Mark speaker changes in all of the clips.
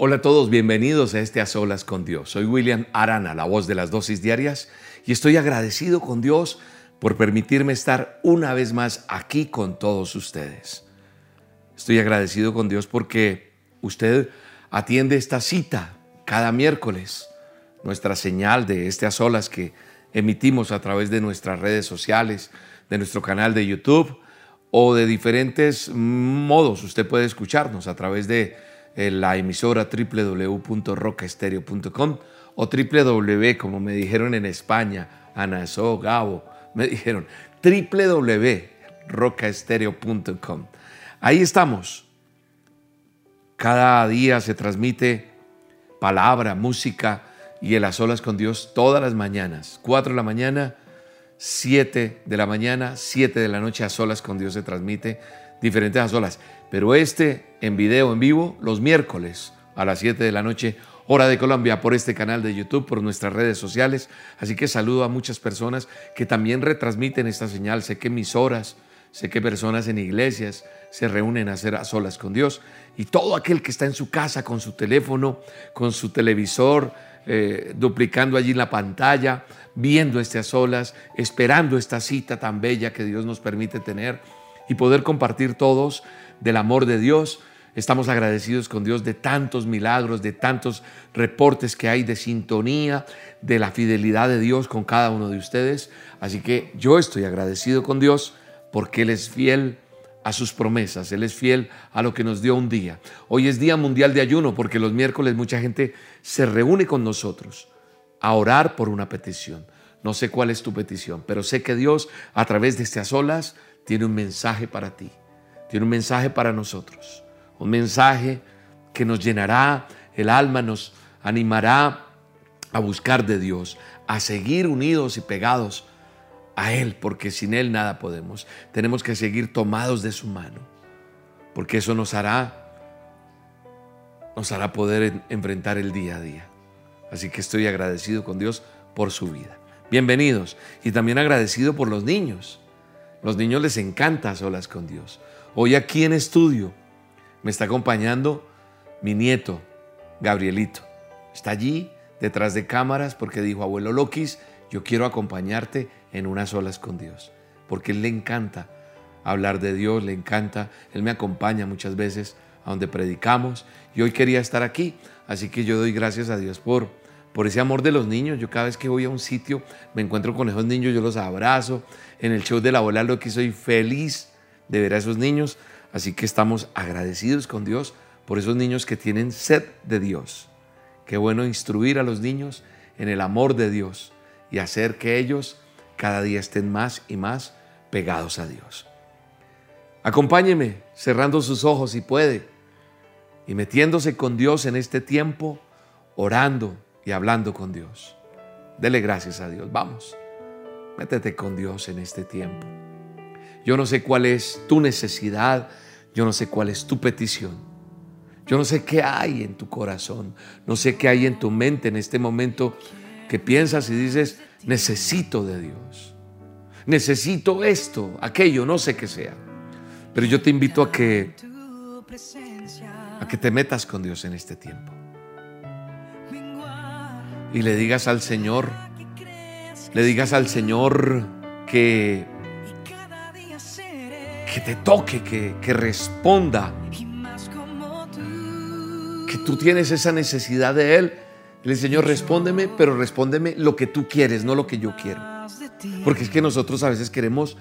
Speaker 1: Hola a todos, bienvenidos a este A Solas con Dios. Soy William Arana, la voz de las dosis diarias, y estoy agradecido con Dios por permitirme estar una vez más aquí con todos ustedes. Estoy agradecido con Dios porque usted atiende esta cita cada miércoles, nuestra señal de este A Solas que emitimos a través de nuestras redes sociales, de nuestro canal de YouTube o de diferentes modos. Usted puede escucharnos a través de eh, la emisora www.rocaestereo.com o www, como me dijeron en España, Ana So, Gabo, me dijeron www.rocaestereo.com. Ahí estamos. Cada día se transmite palabra, música y el a solas con Dios todas las mañanas. 4 de la mañana, 7 de la mañana, 7 de la noche a solas con Dios se transmite diferentes a solas. Pero este en video, en vivo, los miércoles a las 7 de la noche, hora de Colombia, por este canal de YouTube, por nuestras redes sociales. Así que saludo a muchas personas que también retransmiten esta señal. Sé que emisoras, sé que personas en iglesias se reúnen a hacer a solas con Dios. Y todo aquel que está en su casa con su teléfono, con su televisor, eh, duplicando allí la pantalla, viendo este a solas, esperando esta cita tan bella que Dios nos permite tener y poder compartir todos del amor de Dios. Estamos agradecidos con Dios de tantos milagros, de tantos reportes que hay de sintonía, de la fidelidad de Dios con cada uno de ustedes. Así que yo estoy agradecido con Dios porque Él es fiel a sus promesas, Él es fiel a lo que nos dio un día. Hoy es Día Mundial de Ayuno porque los miércoles mucha gente se reúne con nosotros a orar por una petición. No sé cuál es tu petición, pero sé que Dios a través de estas olas tiene un mensaje para ti, tiene un mensaje para nosotros, un mensaje que nos llenará el alma, nos animará a buscar de Dios, a seguir unidos y pegados a Él, porque sin Él nada podemos. Tenemos que seguir tomados de su mano, porque eso nos hará, nos hará poder enfrentar el día a día. Así que estoy agradecido con Dios por su vida. Bienvenidos y también agradecido por los niños los niños les encanta solas con Dios. Hoy aquí en estudio me está acompañando mi nieto, Gabrielito. Está allí detrás de cámaras porque dijo, abuelo Loquis, yo quiero acompañarte en unas olas con Dios. Porque él le encanta hablar de Dios, le encanta, él me acompaña muchas veces a donde predicamos y hoy quería estar aquí. Así que yo doy gracias a Dios por por ese amor de los niños. Yo cada vez que voy a un sitio me encuentro con esos niños, yo los abrazo. En el show de la abuela lo soy feliz de ver a esos niños. Así que estamos agradecidos con Dios por esos niños que tienen sed de Dios. Qué bueno instruir a los niños en el amor de Dios y hacer que ellos cada día estén más y más pegados a Dios. Acompáñeme cerrando sus ojos si puede y metiéndose con Dios en este tiempo, orando, y hablando con Dios. Dele gracias a Dios. Vamos, métete con Dios en este tiempo. Yo no sé cuál es tu necesidad, yo no sé cuál es tu petición. Yo no sé qué hay en tu corazón, no sé qué hay en tu mente en este momento que piensas y dices, necesito de Dios. Necesito esto, aquello, no sé qué sea. Pero yo te invito a que a que te metas con Dios en este tiempo y le digas al Señor, le digas al Señor que, que te toque, que, que responda, que tú tienes esa necesidad de Él. El Señor, respóndeme, pero respóndeme lo que tú quieres, no lo que yo quiero. Porque es que nosotros a veces queremos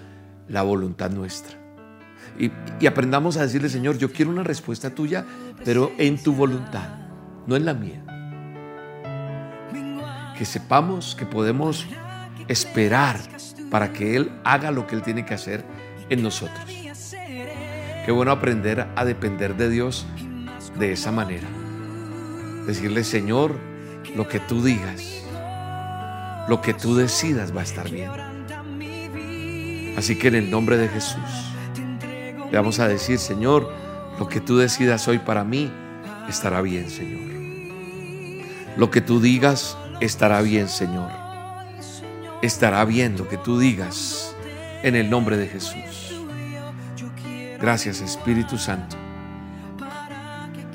Speaker 1: la voluntad nuestra. Y, y, aprendamos a decirle, Señor, yo quiero una respuesta tuya, pero en tu voluntad, no en la mía que sepamos que podemos esperar para que Él haga lo que Él tiene que hacer en nosotros. Qué bueno aprender a depender de Dios de esa manera. Decirle, Señor, lo que tú digas, lo que tú decidas va a estar bien. Así que en el nombre de Jesús, le vamos a decir, Señor, lo que tú decidas hoy para mí estará bien, Señor. Lo que tú digas estará bien, Señor. Estará bien lo que tú digas en el nombre de Jesús. Gracias, Espíritu Santo.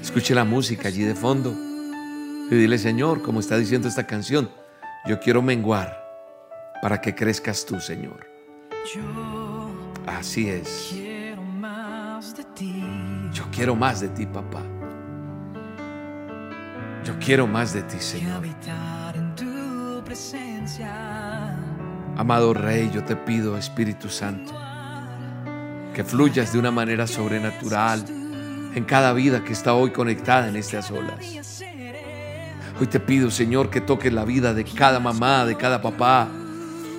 Speaker 1: Escuche la música allí de fondo y dile, Señor, como está diciendo esta canción, yo quiero menguar para que crezcas tú, Señor. Así es. Yo quiero más de ti, papá. Yo quiero más de ti, Señor. Amado Rey, yo te pido, Espíritu Santo, que fluyas de una manera sobrenatural en cada vida que está hoy conectada en estas olas. Hoy te pido, Señor, que toques la vida de cada mamá, de cada papá,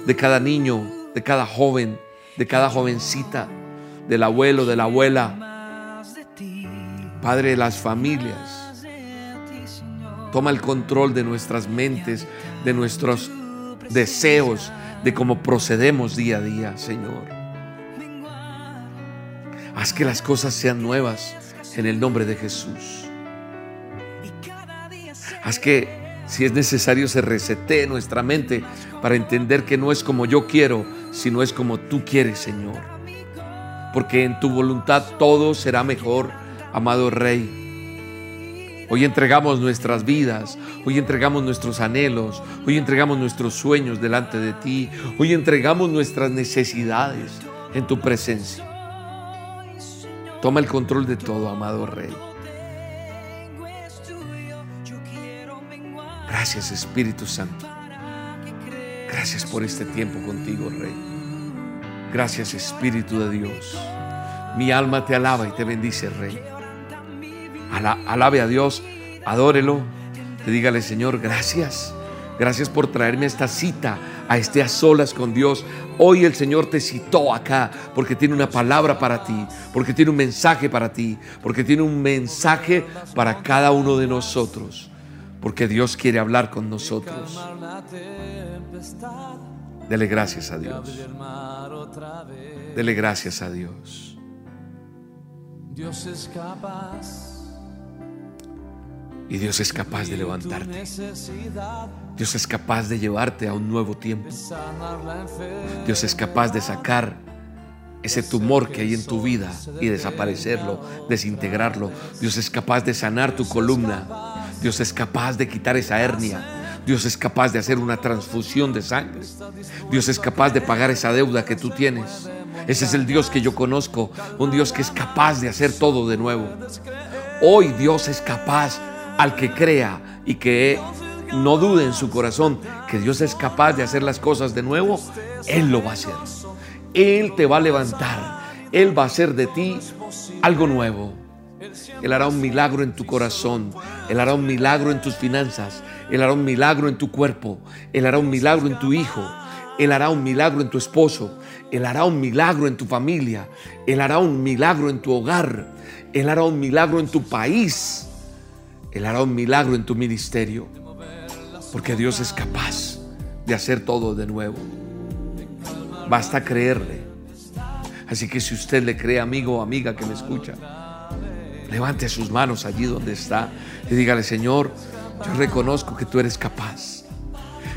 Speaker 1: de cada niño, de cada joven, de cada jovencita, del abuelo, de la abuela. Padre de las familias, toma el control de nuestras mentes, de nuestros deseos, de cómo procedemos día a día, Señor. Haz que las cosas sean nuevas en el nombre de Jesús. Haz que si es necesario se resete nuestra mente para entender que no es como yo quiero, sino es como tú quieres, Señor. Porque en tu voluntad todo será mejor, amado Rey. Hoy entregamos nuestras vidas, hoy entregamos nuestros anhelos, hoy entregamos nuestros sueños delante de ti, hoy entregamos nuestras necesidades en tu presencia. Toma el control de todo, amado Rey. Gracias Espíritu Santo. Gracias por este tiempo contigo, Rey. Gracias Espíritu de Dios. Mi alma te alaba y te bendice, Rey. alabe a Dios, adórelo. Te dígale, Señor, gracias. Gracias por traerme esta cita, a este a solas con Dios. Hoy el Señor te citó acá porque tiene una palabra para ti, porque tiene un mensaje para ti, porque tiene un mensaje para cada uno de nosotros porque Dios quiere hablar con nosotros. Dele gracias a Dios. Dele gracias a Dios. Dios es capaz. Y Dios es capaz de levantarte. Dios es capaz de llevarte a un nuevo tiempo. Dios es capaz de sacar ese tumor que hay en tu vida y desaparecerlo, desintegrarlo. Dios es capaz de sanar tu columna. Dios es capaz de quitar esa hernia. Dios es capaz de hacer una transfusión de sangre. Dios es capaz de pagar esa deuda que tú tienes. Ese es el Dios que yo conozco, un Dios que es capaz de hacer todo de nuevo. Hoy Dios es capaz al que crea y que no dude en su corazón que Dios es capaz de hacer las cosas de nuevo, Él lo va a hacer. Él te va a levantar. Él va a hacer de ti algo nuevo. Él hará un milagro en tu corazón. Él hará un milagro en tus finanzas. Él hará un milagro en tu cuerpo. Él hará un milagro en tu hijo. Él hará un milagro en tu esposo. Él hará un milagro en tu familia. Él hará un milagro en tu hogar. Él hará un milagro en tu país. Él hará un milagro en tu ministerio. Porque Dios es capaz de hacer todo de nuevo. Basta creerle. Así que si usted le cree, amigo o amiga que me escucha, Levante sus manos allí donde está y dígale, Señor, yo reconozco que tú eres capaz,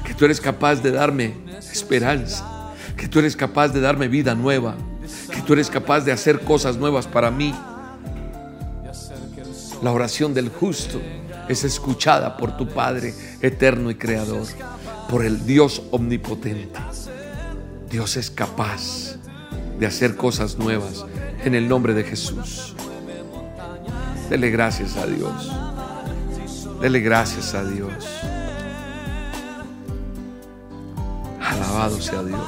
Speaker 1: que tú eres capaz de darme esperanza, que tú eres capaz de darme vida nueva, que tú eres capaz de hacer cosas nuevas para mí. La oración del justo es escuchada por tu Padre eterno y creador, por el Dios omnipotente. Dios es capaz de hacer cosas nuevas en el nombre de Jesús. Dele gracias a Dios. Dele gracias a Dios. Alabado sea Dios.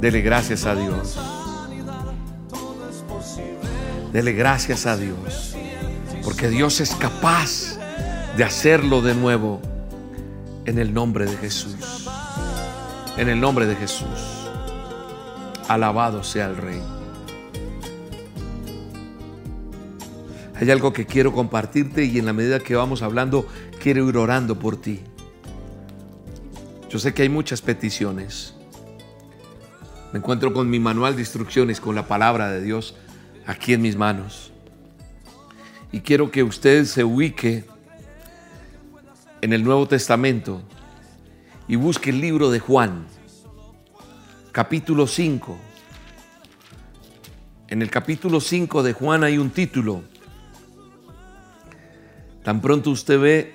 Speaker 1: Dele gracias a Dios. Dele gracias a Dios. Porque Dios es capaz de hacerlo de nuevo en el nombre de Jesús. En el nombre de Jesús. Alabado sea el Rey. Hay algo que quiero compartirte y en la medida que vamos hablando, quiero ir orando por ti. Yo sé que hay muchas peticiones. Me encuentro con mi manual de instrucciones, con la palabra de Dios aquí en mis manos. Y quiero que usted se ubique en el Nuevo Testamento y busque el libro de Juan capítulo 5. En el capítulo 5 de Juan hay un título. Tan pronto usted ve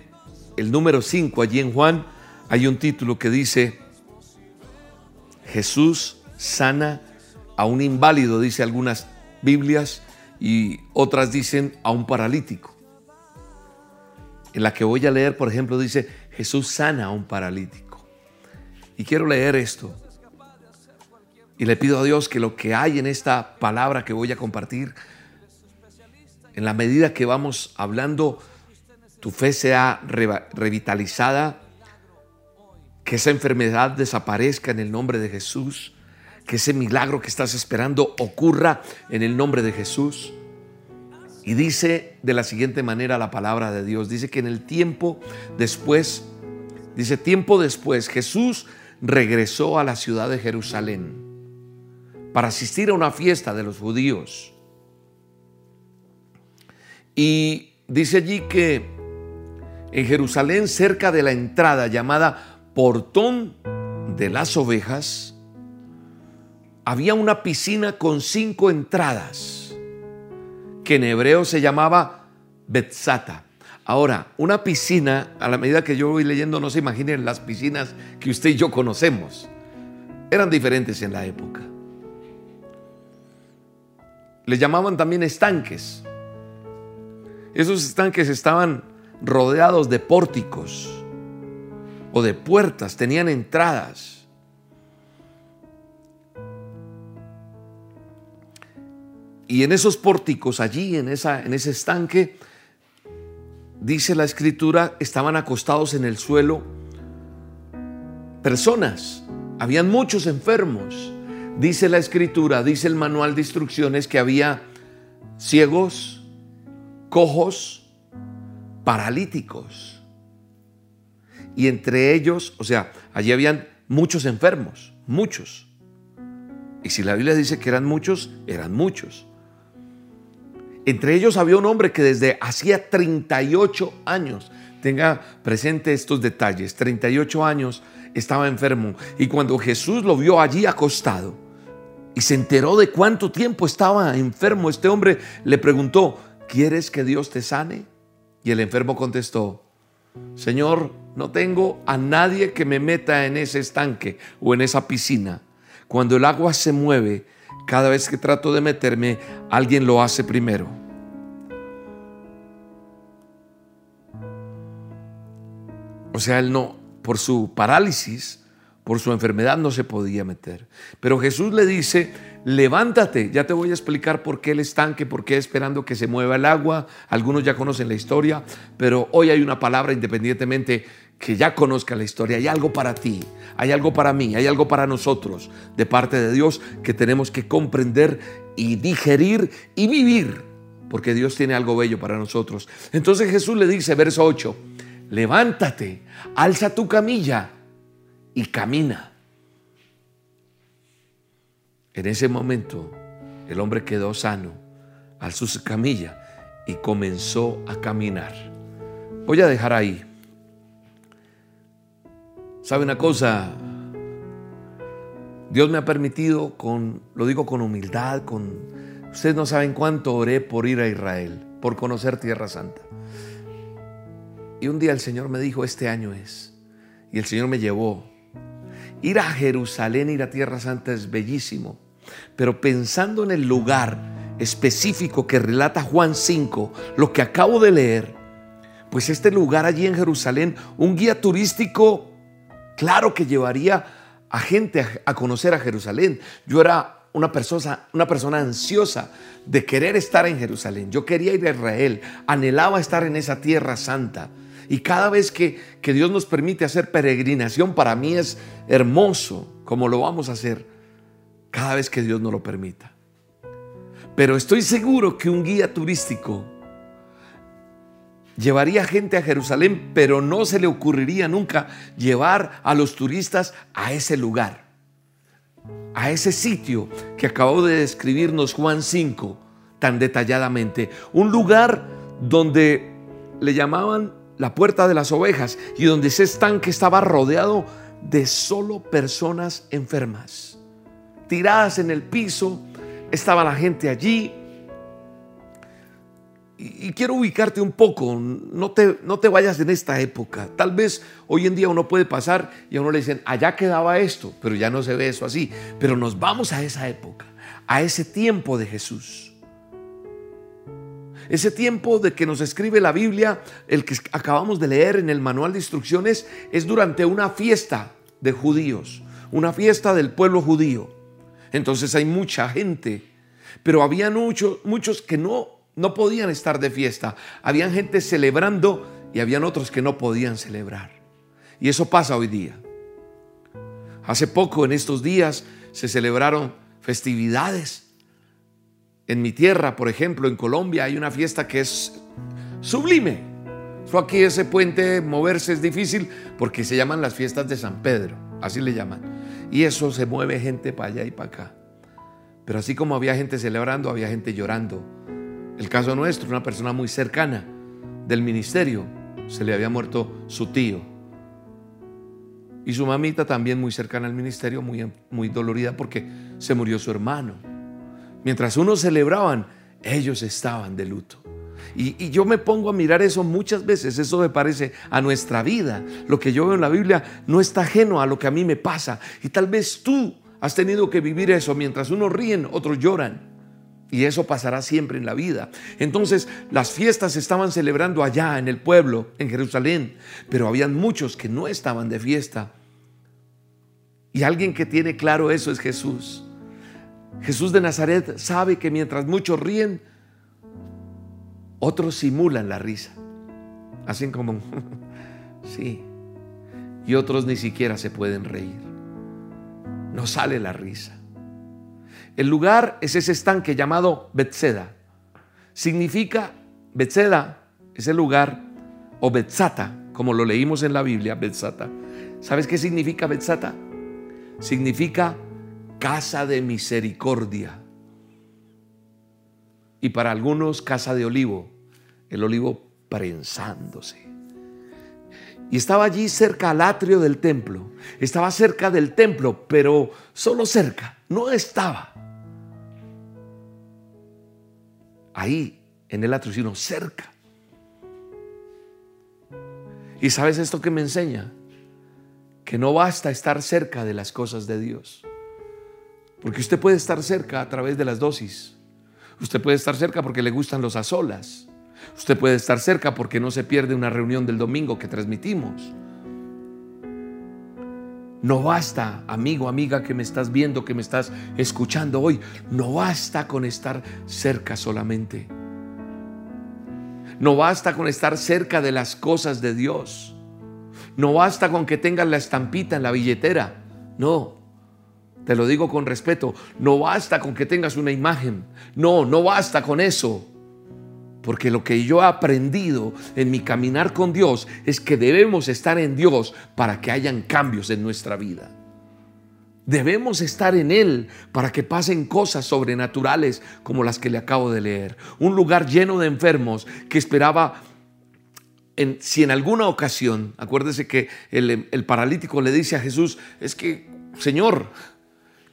Speaker 1: el número 5 allí en Juan, hay un título que dice, Jesús sana a un inválido, dice algunas Biblias, y otras dicen a un paralítico. En la que voy a leer, por ejemplo, dice, Jesús sana a un paralítico. Y quiero leer esto. Y le pido a Dios que lo que hay en esta palabra que voy a compartir, en la medida que vamos hablando, tu fe sea revitalizada, que esa enfermedad desaparezca en el nombre de Jesús, que ese milagro que estás esperando ocurra en el nombre de Jesús. Y dice de la siguiente manera la palabra de Dios, dice que en el tiempo después, dice tiempo después, Jesús regresó a la ciudad de Jerusalén para asistir a una fiesta de los judíos. Y dice allí que en Jerusalén, cerca de la entrada llamada Portón de las Ovejas, había una piscina con cinco entradas, que en hebreo se llamaba Betzata. Ahora, una piscina, a la medida que yo voy leyendo, no se imaginen las piscinas que usted y yo conocemos. Eran diferentes en la época. Le llamaban también estanques. Esos estanques estaban rodeados de pórticos o de puertas, tenían entradas. Y en esos pórticos, allí, en, esa, en ese estanque, dice la escritura, estaban acostados en el suelo personas. Habían muchos enfermos. Dice la escritura, dice el manual de instrucciones que había ciegos, cojos, paralíticos. Y entre ellos, o sea, allí habían muchos enfermos, muchos. Y si la Biblia dice que eran muchos, eran muchos. Entre ellos había un hombre que desde hacía 38 años, tenga presente estos detalles, 38 años estaba enfermo. Y cuando Jesús lo vio allí acostado y se enteró de cuánto tiempo estaba enfermo, este hombre le preguntó, ¿quieres que Dios te sane? Y el enfermo contestó, Señor, no tengo a nadie que me meta en ese estanque o en esa piscina. Cuando el agua se mueve, cada vez que trato de meterme, alguien lo hace primero. O sea, él no, por su parálisis, por su enfermedad no se podía meter. Pero Jesús le dice, levántate, ya te voy a explicar por qué el estanque, por qué esperando que se mueva el agua. Algunos ya conocen la historia, pero hoy hay una palabra independientemente que ya conozca la historia. Hay algo para ti, hay algo para mí, hay algo para nosotros de parte de Dios que tenemos que comprender y digerir y vivir, porque Dios tiene algo bello para nosotros. Entonces Jesús le dice, verso 8, levántate, alza tu camilla y camina. En ese momento el hombre quedó sano, alzó su camilla y comenzó a caminar. Voy a dejar ahí. ¿Sabe una cosa? Dios me ha permitido con, lo digo con humildad, con ustedes no saben cuánto oré por ir a Israel, por conocer Tierra Santa. Y un día el Señor me dijo, este año es. Y el Señor me llevó Ir a Jerusalén, ir a Tierra Santa es bellísimo, pero pensando en el lugar específico que relata Juan 5, lo que acabo de leer, pues este lugar allí en Jerusalén, un guía turístico, claro que llevaría a gente a, conocer a Jerusalén. Yo era una persona, una persona ansiosa de querer estar en Jerusalén. Yo quería ir a Israel, anhelaba estar en esa tierra santa. Y cada vez que, Dios nos permite hacer peregrinación, para mí es hermoso como lo vamos a hacer cada vez que Dios nos lo permita. Pero estoy seguro que un guía turístico llevaría gente a Jerusalén, pero no se le ocurriría nunca llevar a los turistas a ese lugar, a ese sitio que acabó de describirnos Juan 5 tan detalladamente. Un lugar donde le llamaban la puerta de las ovejas y donde ese estanque estaba rodeado de solo personas enfermas, tiradas en el piso, estaba la gente allí. Y, quiero ubicarte un poco, no te, no te vayas en esta época. Tal vez hoy en día uno puede pasar y a uno le dicen, allá quedaba esto, pero ya no se ve eso así. Pero nos vamos a esa época, a ese tiempo de Jesús. Ese tiempo de que nos escribe la Biblia, el que acabamos de leer en el manual de instrucciones, es durante una fiesta de judíos, una fiesta del pueblo judío. Entonces hay mucha gente, pero había muchos, muchos que no, no podían estar de fiesta. Habían gente celebrando y habían otros que no podían celebrar. Y eso pasa hoy día. Hace poco, en estos días, se celebraron festividades. En mi tierra, por ejemplo, en Colombia, hay una fiesta que es sublime. aquí ese puente moverse es difícil porque se llaman las fiestas de San Pedro, así le llaman. Y eso se mueve gente para allá y para acá. Pero así como había gente celebrando, había gente llorando. El caso nuestro, una persona muy cercana del ministerio, se le había muerto su tío. Y su mamita también muy cercana al ministerio, muy, muy dolorida porque se murió su hermano. Mientras unos celebraban, ellos estaban de luto. Y, yo me pongo a mirar eso muchas veces, eso me parece a nuestra vida. Lo que yo veo en la Biblia no está ajeno a lo que a mí me pasa. Y tal vez tú has tenido que vivir eso. Mientras unos ríen, otros lloran. Y eso pasará siempre en la vida. Entonces las fiestas se estaban celebrando allá en el pueblo, en Jerusalén, pero habían muchos que no estaban de fiesta. Y alguien que tiene claro eso es Jesús. Jesús de Nazaret sabe que mientras muchos ríen, otros simulan la risa. Así como, sí. Y otros ni siquiera se pueden reír. No sale la risa. El lugar es ese estanque llamado Betseda. Significa, Betseda es el lugar, o Betzata, como lo leímos en la Biblia, Betzata. ¿Sabes qué significa Betzata? Significa casa de misericordia y para algunos casa de olivo, el olivo prensándose. Y estaba allí cerca al atrio del templo. Estaba cerca del templo, pero solo cerca, no estaba ahí en el atrio, cerca. ¿Y sabes esto que me enseña? Que no basta estar cerca de las cosas de Dios. Porque usted puede estar cerca a través de las dosis, Usted puede estar cerca porque le gustan los azolas. Usted puede estar cerca porque no se pierde una reunión del domingo que transmitimos. No basta, amigo, amiga que me estás viendo, que me estás escuchando hoy, no basta con estar cerca solamente. No basta con estar cerca de las cosas de Dios. No basta con que tengas la estampita en la billetera. No, te lo digo con respeto, no basta con que tengas una imagen. No, no basta con eso. Porque lo que yo he aprendido en mi caminar con Dios es que debemos estar en Dios para que hayan cambios en nuestra vida. Debemos estar en Él para que pasen cosas sobrenaturales como las que le acabo de leer. Un lugar lleno de enfermos que esperaba, en, si en alguna ocasión, acuérdese que el, paralítico le dice a Jesús, es que, Señor,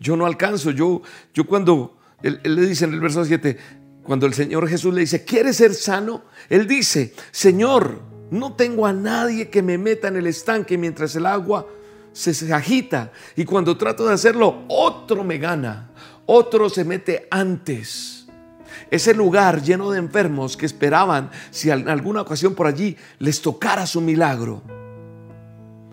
Speaker 1: yo no alcanzo. Yo, yo cuando, él, le dice en el verso 7, cuando el Señor Jesús le dice, ¿quieres ser sano? Él dice, Señor, no tengo a nadie que me meta en el estanque mientras el agua se, agita. Y cuando trato de hacerlo, otro me gana. Otro se mete antes. Ese lugar lleno de enfermos que esperaban si en alguna ocasión por allí les tocara su milagro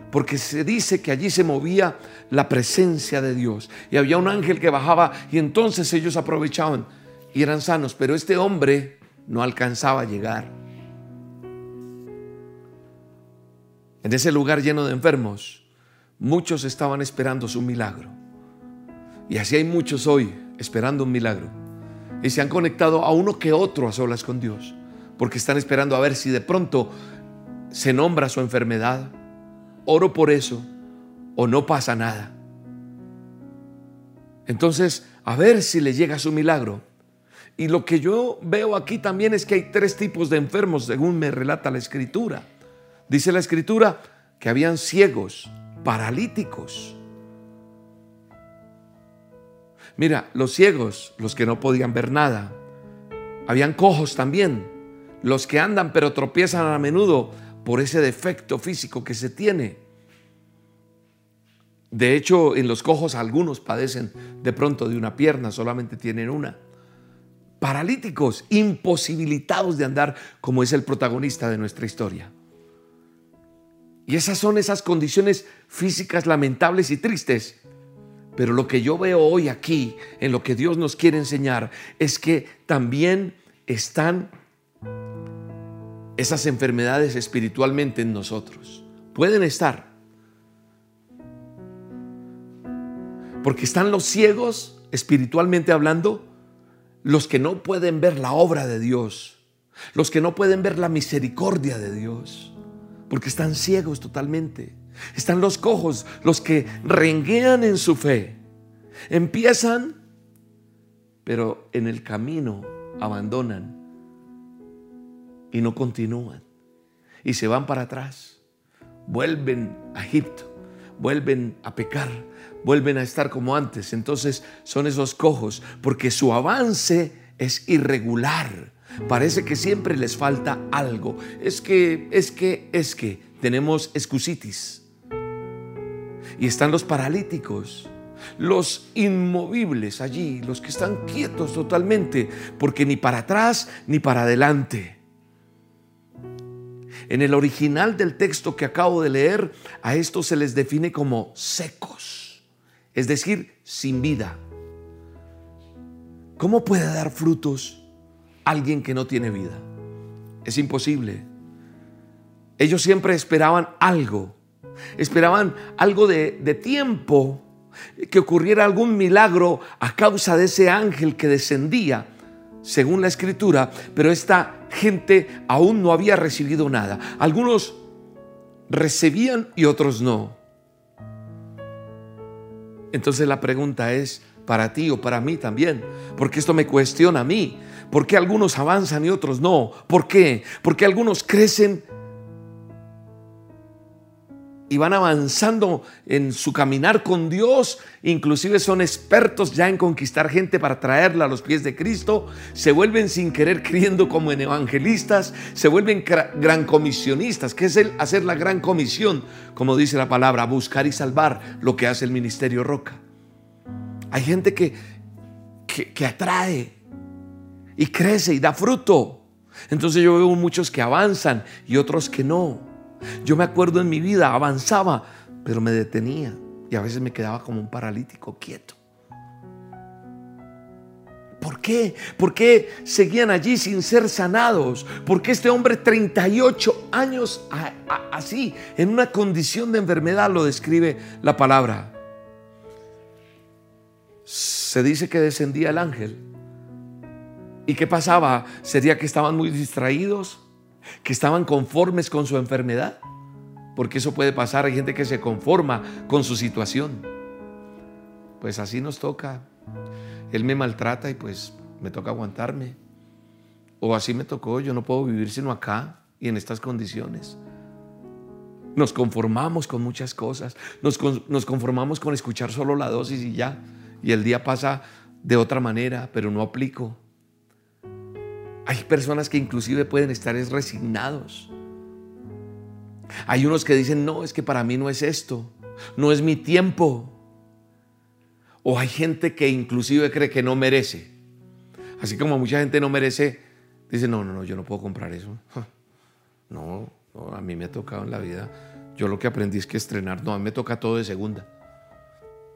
Speaker 1: porque se dice que allí se movía la presencia de Dios y había un ángel que bajaba y entonces ellos aprovechaban y eran sanos, pero este hombre no alcanzaba a llegar. En ese lugar lleno de enfermos, muchos estaban esperando su milagro. Y así hay muchos hoy esperando un milagro. Y se han conectado a uno que otro a solas con Dios, porque están esperando a ver si de pronto se nombra su enfermedad, oro por eso o no pasa nada. Entonces, a ver si le llega su milagro. Y lo que yo veo aquí también es que hay tres tipos de enfermos, según me relata la escritura. Dice la escritura que habían ciegos, paralíticos. Mira, los ciegos, los que no podían ver nada. Habían cojos también, los que andan pero tropiezan a menudo por ese defecto físico que se tiene. De hecho, en los cojos algunos padecen de pronto de una pierna, solamente tienen una. Paralíticos, imposibilitados de andar como es el protagonista de nuestra historia. Y esas son esas condiciones físicas lamentables y tristes. Pero lo que yo veo hoy aquí, en lo que Dios nos quiere enseñar, es que también están esas enfermedades espiritualmente en nosotros. Pueden estar. Porque están los ciegos, espiritualmente hablando, los que no pueden ver la obra de Dios, los que no pueden ver la misericordia de Dios porque están ciegos totalmente. Están los cojos, los que renguean en su fe. Empiezan, pero en el camino abandonan y no continúan. Y se van para atrás. Vuelven a Egipto, vuelven a pecar, vuelven a estar como antes. Entonces son esos cojos, porque su avance es irregular Parece que siempre les falta algo. Es que, es que, es que tenemos excusitis. Y están los paralíticos, los inmovibles allí, los que están quietos totalmente, porque ni para atrás ni para adelante. En el original del texto que acabo de leer, a estos se les define como secos, es decir, sin vida. ¿Cómo puede dar frutos alguien que no tiene vida. Es imposible. Ellos siempre esperaban algo. Esperaban algo de, tiempo, que ocurriera algún milagro a causa de ese ángel que descendía, según la escritura, pero esta gente aún no había recibido nada. Algunos recibían y otros no. Entonces la pregunta es para ti o para mí también, porque esto me cuestiona a mí. ¿Por qué algunos avanzan y otros no? ¿Por qué? Porque algunos crecen y van avanzando en su caminar con Dios, inclusive son expertos ya en conquistar gente para traerla a los pies de Cristo, se vuelven sin querer creyendo como en evangelistas, se vuelven gran comisionistas, que es el hacer la gran comisión, como dice la palabra, buscar y salvar lo que hace el ministerio Roca. Hay gente que, que, que atrae, y crece y da fruto. Entonces yo veo muchos que avanzan y otros que no. Yo me acuerdo en mi vida, avanzaba, pero me detenía y a veces me quedaba como un paralítico quieto. ¿Por qué? ¿Por qué seguían allí sin ser sanados? ¿Por qué este hombre 38 años así, en una condición de enfermedad, lo describe la palabra? Se dice que descendía el ángel ¿Y qué pasaba? ¿Sería que estaban muy distraídos? ¿Que estaban conformes con su enfermedad? Porque eso puede pasar. Hay gente que se conforma con su situación. Pues así nos toca. Él me maltrata y pues me toca aguantarme. O así me tocó. Yo no puedo vivir sino acá y en estas condiciones. Nos conformamos con muchas cosas. Nos, nos conformamos con escuchar solo la dosis y ya. Y el día pasa de otra manera, pero no aplico. Hay personas que inclusive pueden estar resignados. Hay unos que dicen, no, es que para mí no es esto, no es mi tiempo. O hay gente que inclusive cree que no merece. Así como mucha gente no merece, dice, no, no, no, yo no puedo comprar eso. No, a mí me ha tocado en la vida. Yo lo que aprendí es que estrenar, no, a mí me toca todo de segunda.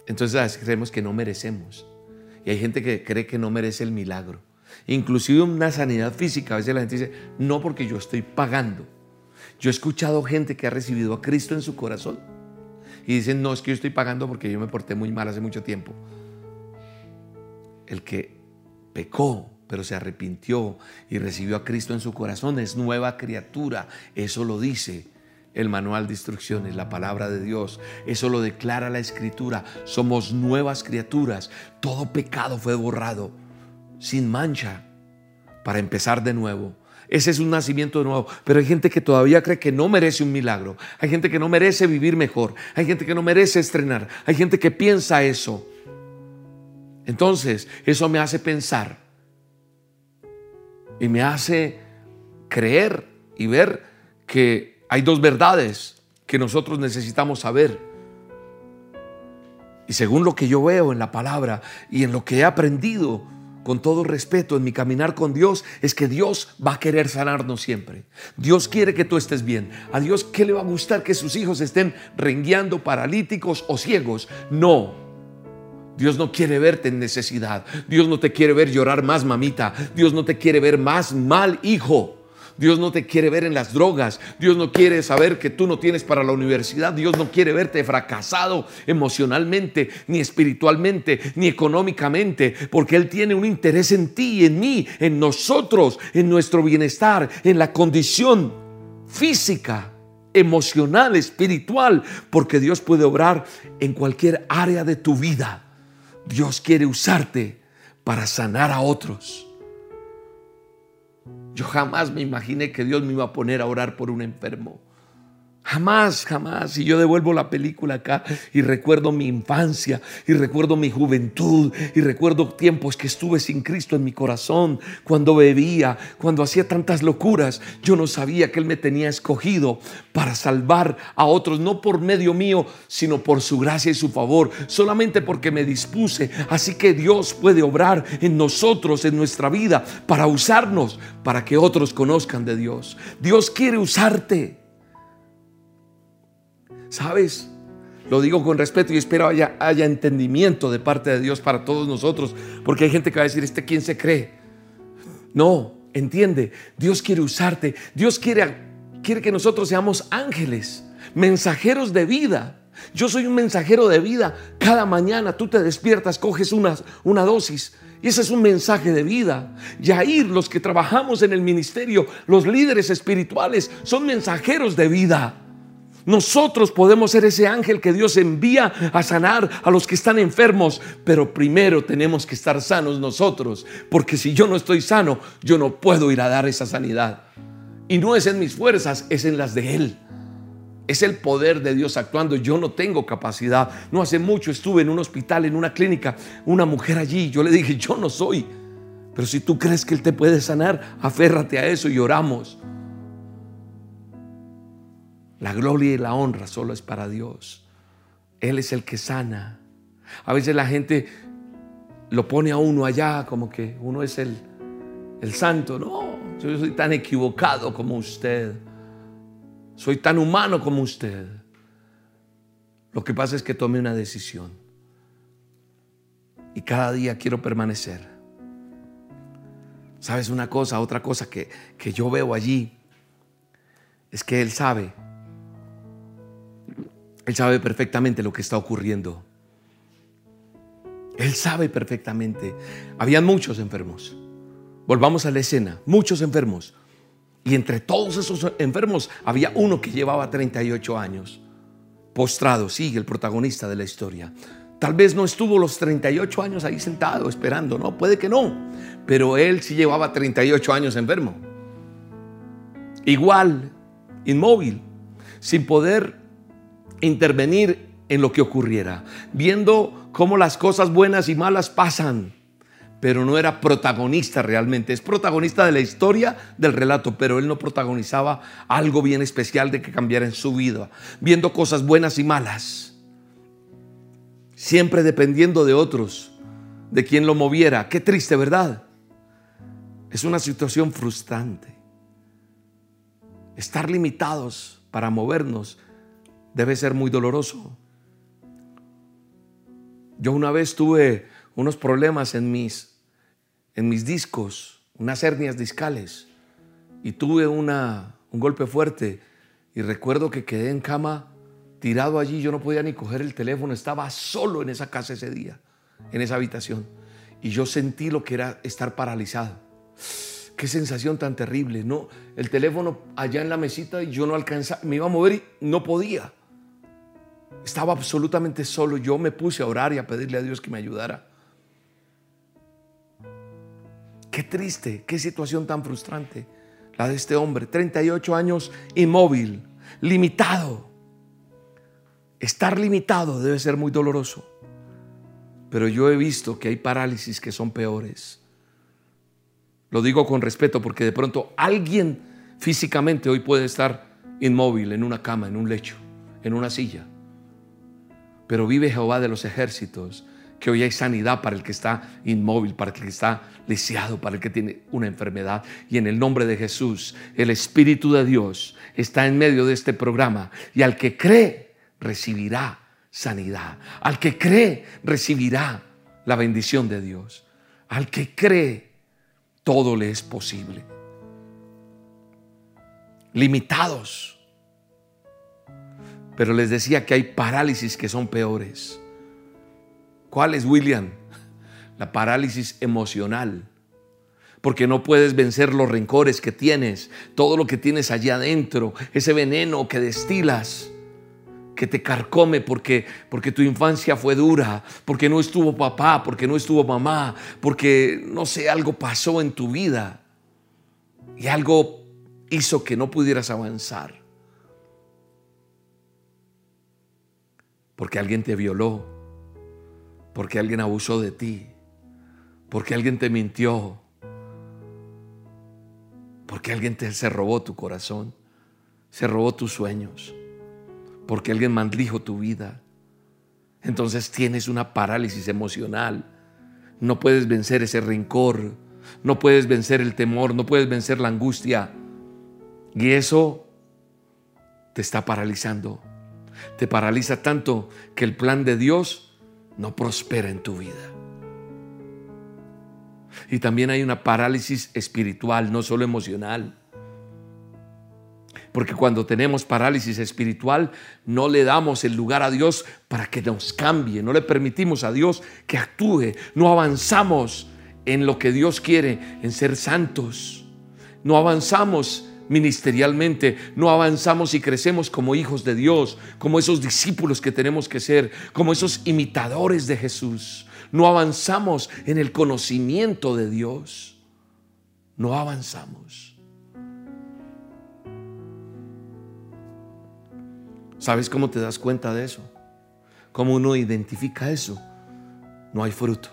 Speaker 1: Entonces creemos que no merecemos. Y hay gente que cree que no merece el milagro inclusive una sanidad física. A veces la gente dice, no porque yo estoy pagando. Yo he escuchado gente que ha recibido a Cristo en su corazón y dicen, no, es que yo estoy pagando porque yo me porté muy mal hace mucho tiempo. El que pecó, pero se arrepintió y recibió a Cristo en su corazón es nueva criatura. Eso lo dice el manual de instrucciones, la palabra de Dios. Eso lo declara la escritura. Somos nuevas criaturas. Todo pecado fue borrado sin mancha para empezar de nuevo. Ese es un nacimiento nuevo. Pero hay gente que todavía cree que no merece un milagro. Hay gente que no merece vivir mejor. Hay gente que no merece estrenar. Hay gente que piensa eso. Entonces, eso me hace pensar y me hace creer y ver que hay dos verdades que nosotros necesitamos saber. Y según lo que yo veo en la palabra y en lo que he aprendido, con todo respeto en mi caminar con Dios, es que Dios va a querer sanarnos siempre. Dios quiere que tú estés bien. A Dios, ¿qué le va a gustar que sus hijos estén rengueando, paralíticos o ciegos? No. Dios no quiere verte en necesidad. Dios no te quiere ver llorar más, mamita. Dios no te quiere ver más mal, hijo. Dios no te quiere ver en las drogas. Dios no quiere saber que tú no tienes para la universidad. Dios no quiere verte fracasado emocionalmente, ni espiritualmente, ni económicamente, porque Él tiene un interés en ti, en mí, en nosotros, en nuestro bienestar, en la condición física, emocional, espiritual, porque Dios puede obrar en cualquier área de tu vida. Dios quiere usarte para sanar a otros. Yo jamás me imaginé que Dios me iba a poner a orar por un enfermo. Jamás, jamás. Y yo devuelvo la película acá y recuerdo mi infancia y recuerdo mi juventud y recuerdo tiempos que estuve sin Cristo en mi corazón, cuando bebía, cuando hacía tantas locuras. Yo no sabía que Él me tenía escogido para salvar a otros, no por medio mío, sino por su gracia y su favor, solamente porque me dispuse. Así que Dios puede obrar en nosotros, en nuestra vida, para usarnos, para que otros conozcan de Dios. Dios quiere usarte. ¿Sabes? Lo digo con respeto y espero haya, haya entendimiento de parte de Dios para todos nosotros, porque hay gente que va a decir, ¿este quién se cree? No, entiende, Dios quiere usarte, Dios quiere, quiere que nosotros seamos ángeles, mensajeros de vida. Yo soy un mensajero de vida. Cada mañana tú te despiertas, coges una, una dosis y ese es un mensaje de vida. Yair, los que trabajamos en el ministerio, los líderes espirituales, son mensajeros de vida. Nosotros podemos ser ese ángel que Dios envía a sanar a los que están enfermos, pero primero tenemos que estar sanos nosotros, porque si yo no estoy sano, yo no puedo ir a dar esa sanidad. Y no es en mis fuerzas, es en las de Él. Es el poder de Dios actuando. Yo no tengo capacidad. No hace mucho estuve en un hospital, en una clínica, una mujer allí. Yo le dije, yo no soy. Pero si tú crees que Él te puede sanar, aférrate a eso y oramos. La gloria y la honra solo es para Dios. Él es el que sana. A veces la gente lo pone a uno allá como que uno es el, el santo. No, yo soy tan equivocado como usted. Soy tan humano como usted. Lo que pasa es que tome una decisión. Y cada día quiero permanecer. ¿Sabes una cosa? Otra cosa que, que yo veo allí es que Él sabe él sabe perfectamente lo que está ocurriendo. Él sabe perfectamente. Habían muchos enfermos. Volvamos a la escena. Muchos enfermos. Y entre todos esos enfermos había uno que llevaba 38 años. Postrado, sigue el protagonista de la historia. Tal vez no estuvo los 38 años ahí sentado esperando, no, puede que no. Pero él sí llevaba 38 años enfermo. Igual, inmóvil, sin poder intervenir en lo que ocurriera, viendo cómo las cosas buenas y malas pasan, pero no era protagonista realmente. Es protagonista de la historia del relato, pero él no protagonizaba algo bien especial de que cambiara en su vida, viendo cosas buenas y malas, siempre dependiendo de otros, de quien lo moviera. Qué triste, ¿verdad? Es una situación frustrante. Estar limitados para movernos debe ser muy doloroso. Yo una vez tuve unos problemas en mis, en mis discos, unas hernias discales, y tuve una, un golpe fuerte. Y recuerdo que quedé en cama tirado allí, yo no podía ni coger el teléfono, estaba solo en esa casa ese día, en esa habitación. Y yo sentí lo que era estar paralizado. Qué sensación tan terrible, ¿no? El teléfono allá en la mesita y yo no alcanzaba, me iba a mover y no podía. Estaba absolutamente solo. Yo me puse a orar y a pedirle a Dios que me ayudara. Qué triste, qué situación tan frustrante la de este hombre. 38 años inmóvil, limitado. Estar limitado debe ser muy doloroso. Pero yo he visto que hay parálisis que son peores. Lo digo con respeto porque de pronto alguien físicamente hoy puede estar inmóvil en una cama, en un lecho, en una silla. Pero vive Jehová de los ejércitos, que hoy hay sanidad para el que está inmóvil, para el que está lisiado, para el que tiene una enfermedad. Y en el nombre de Jesús, el Espíritu de Dios está en medio de este programa. Y al que cree, recibirá sanidad. Al que cree, recibirá la bendición de Dios. Al que cree, todo le es posible. Limitados. Pero les decía que hay parálisis que son peores. ¿Cuál es, William? La parálisis emocional. Porque no puedes vencer los rencores que tienes, todo lo que tienes allá adentro, ese veneno que destilas que te carcome porque, porque tu infancia fue dura, porque no estuvo papá, porque no estuvo mamá, porque no sé, algo pasó en tu vida y algo hizo que no pudieras avanzar. Porque alguien te violó, porque alguien abusó de ti, porque alguien te mintió, porque alguien te se robó tu corazón, se robó tus sueños porque alguien maldijo tu vida. Entonces tienes una parálisis emocional. No puedes vencer ese rencor, no puedes vencer el temor, no puedes vencer la angustia. Y eso te está paralizando. Te paraliza tanto que el plan de Dios no prospera en tu vida. Y también hay una parálisis espiritual, no solo emocional. Porque cuando tenemos parálisis espiritual, no le damos el lugar a Dios para que nos cambie, no le permitimos a Dios que actúe, no avanzamos en lo que Dios quiere, en ser santos, no avanzamos ministerialmente, no avanzamos y crecemos como hijos de Dios, como esos discípulos que tenemos que ser, como esos imitadores de Jesús. No avanzamos en el conocimiento de Dios. No avanzamos. ¿Sabes cómo te das cuenta de eso? ¿Cómo uno identifica eso? No hay fruto.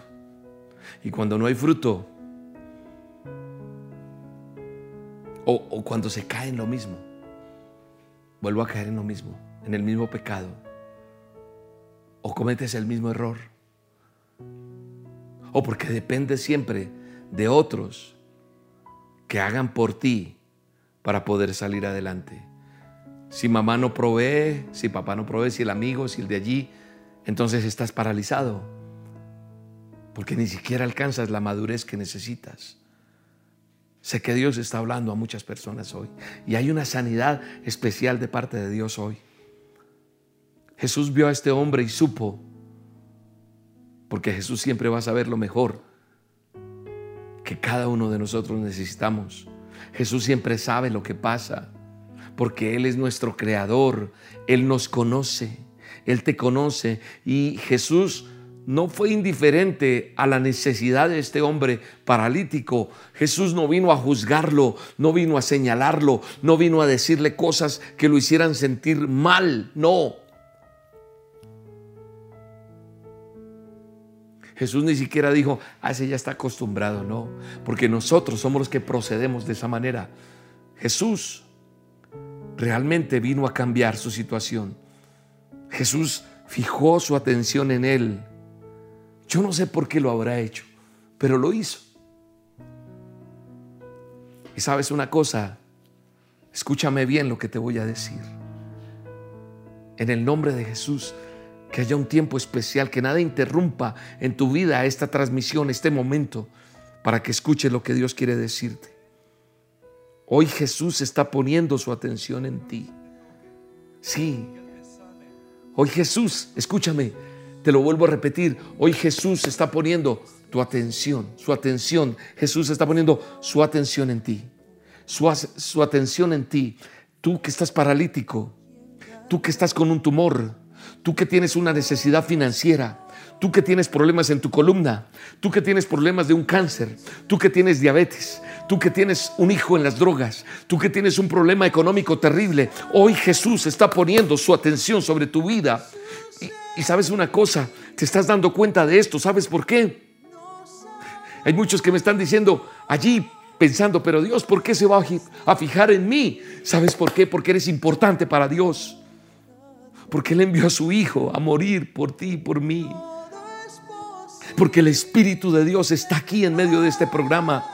Speaker 1: Y cuando no hay fruto, o, cuando se cae en lo mismo, vuelvo a caer en lo mismo, en el mismo pecado, o cometes el mismo error, o porque depende siempre de otros que hagan por ti para poder salir adelante. Si mamá no provee, si papá no provee, si el amigo, si el de allí, entonces estás paralizado. Porque ni siquiera alcanzas la madurez que necesitas. Sé que Dios está hablando a muchas personas hoy. Y hay una sanidad especial de parte de Dios hoy. Jesús vio a este hombre y supo, porque Jesús siempre va a saber lo mejor que cada uno de nosotros necesitamos. Jesús siempre sabe lo que pasa porque Él es nuestro creador, Él nos conoce, Él te conoce y Jesús no fue indiferente a la necesidad de este hombre paralítico. Jesús no vino a juzgarlo, no vino a señalarlo, no vino a decirle cosas que lo hicieran sentir mal, no. Jesús ni siquiera dijo, ah, ese ya está acostumbrado, no, porque nosotros somos los que procedemos de esa manera. Jesús realmente vino a cambiar su situación. Jesús fijó su atención en él. Yo no sé por qué lo habrá hecho, pero lo hizo. Y sabes una cosa, escúchame bien lo que te voy a decir. En el nombre de Jesús, que haya un tiempo especial, que nada interrumpa en tu vida esta transmisión, este momento, para que escuches lo que Dios quiere decirte. Hoy Jesús está poniendo su atención en ti. Sí. Hoy Jesús, escúchame, te lo vuelvo a repetir. Hoy Jesús está poniendo tu atención, su atención. Jesús está poniendo su atención en ti. Su, su atención en ti. Tú que estás paralítico, tú que estás con un tumor, tú que tienes una necesidad financiera, tú que tienes problemas en tu columna, tú que tienes problemas de un cáncer, tú que tienes diabetes, tú que tienes un hijo en las drogas, tú que tienes un problema económico terrible, hoy Jesús está poniendo su atención sobre tu vida. Y sabes una cosa, te estás dando cuenta de esto, ¿sabes por qué? Hay muchos que me están diciendo allí pensando, pero Dios, ¿por qué se va a fijar en mí? ¿Sabes por qué? Porque eres importante para Dios. Porque Él envió a su Hijo a morir por ti y por mí. Porque el Espíritu de Dios está aquí en medio de este programa.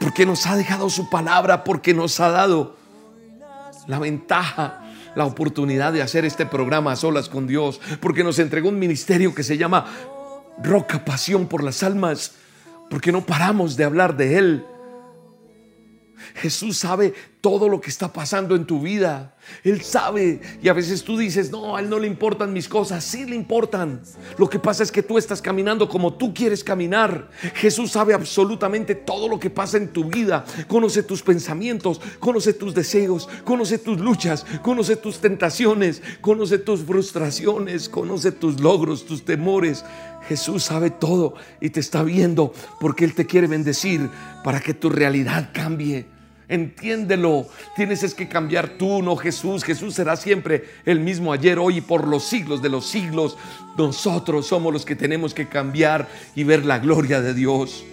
Speaker 1: Porque nos ha dejado su palabra, porque nos ha dado la ventaja la oportunidad de hacer este programa a solas con Dios, porque nos entregó un ministerio que se llama Roca Pasión por las Almas, porque no paramos de hablar de Él. Jesús sabe todo lo que está pasando en tu vida. Él sabe. Y a veces tú dices, no, a Él no le importan mis cosas. Sí le importan. Lo que pasa es que tú estás caminando como tú quieres caminar. Jesús sabe absolutamente todo lo que pasa en tu vida. Conoce tus pensamientos, conoce tus deseos, conoce tus luchas, conoce tus tentaciones, conoce tus frustraciones, conoce tus logros, tus temores. Jesús sabe todo y te está viendo porque Él te quiere bendecir para que tu realidad cambie. Entiéndelo. Tienes es que cambiar tú, no Jesús. Jesús será siempre el mismo ayer, hoy y por los siglos de los siglos. Nosotros somos los que tenemos que cambiar y ver la gloria de Dios.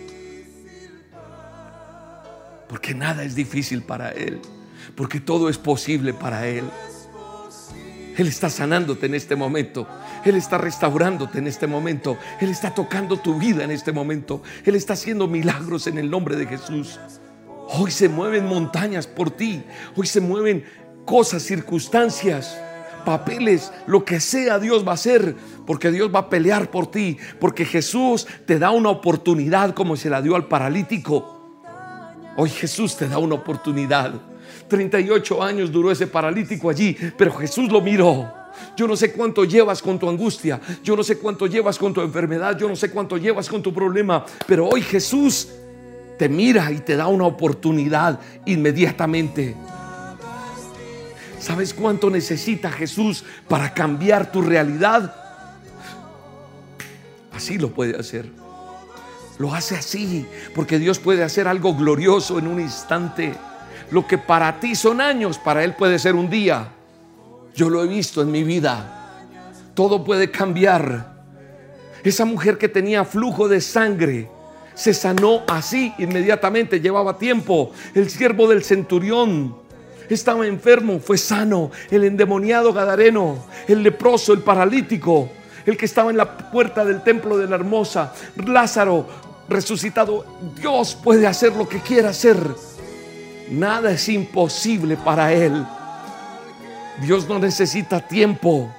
Speaker 1: Porque nada es difícil para Él. Porque todo es posible para Él. Él está sanándote en este momento. Él está restaurándote en este momento. Él está tocando tu vida en este momento. Él está haciendo milagros en el nombre de Jesús. Hoy se mueven montañas por ti. Hoy se mueven cosas, circunstancias, papeles, lo que sea Dios va a hacer. Porque Dios va a pelear por ti. Porque Jesús te da una oportunidad como se la dio al paralítico. Hoy Jesús te da una oportunidad. 38 años duró ese paralítico allí, pero Jesús lo miró. Yo no sé cuánto llevas con tu angustia, yo no sé cuánto llevas con tu enfermedad, yo no sé cuánto llevas con tu problema, pero hoy Jesús te mira y te da una oportunidad inmediatamente. ¿Sabes cuánto necesita Jesús para cambiar tu realidad? Así lo puede hacer. Lo hace así, porque Dios puede hacer algo glorioso en un instante. Lo que para ti son años, para Él puede ser un día. Yo lo he visto en mi vida. Todo puede cambiar. Esa mujer que tenía flujo de sangre, se sanó así inmediatamente, llevaba tiempo. El siervo del centurión estaba enfermo, fue sano. El endemoniado gadareno, el leproso, el paralítico, el que estaba en la puerta del templo de la hermosa, Lázaro resucitado. Dios puede hacer lo que quiera hacer. Nada es imposible para Él. Dios no necesita tiempo.